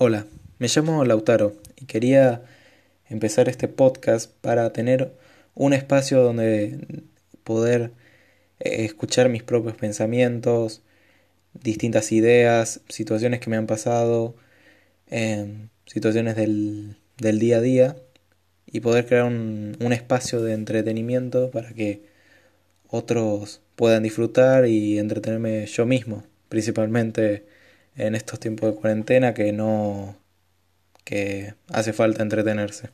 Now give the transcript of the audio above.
Hola, me llamo Lautaro y quería empezar este podcast para tener un espacio donde poder eh, escuchar mis propios pensamientos, distintas ideas, situaciones que me han pasado, em, situaciones del, del día a día y poder crear un, un espacio de entretenimiento para que otros puedan disfrutar y entretenerme yo mismo, principalmente en estos tiempos de cuarentena que no que hace falta entretenerse.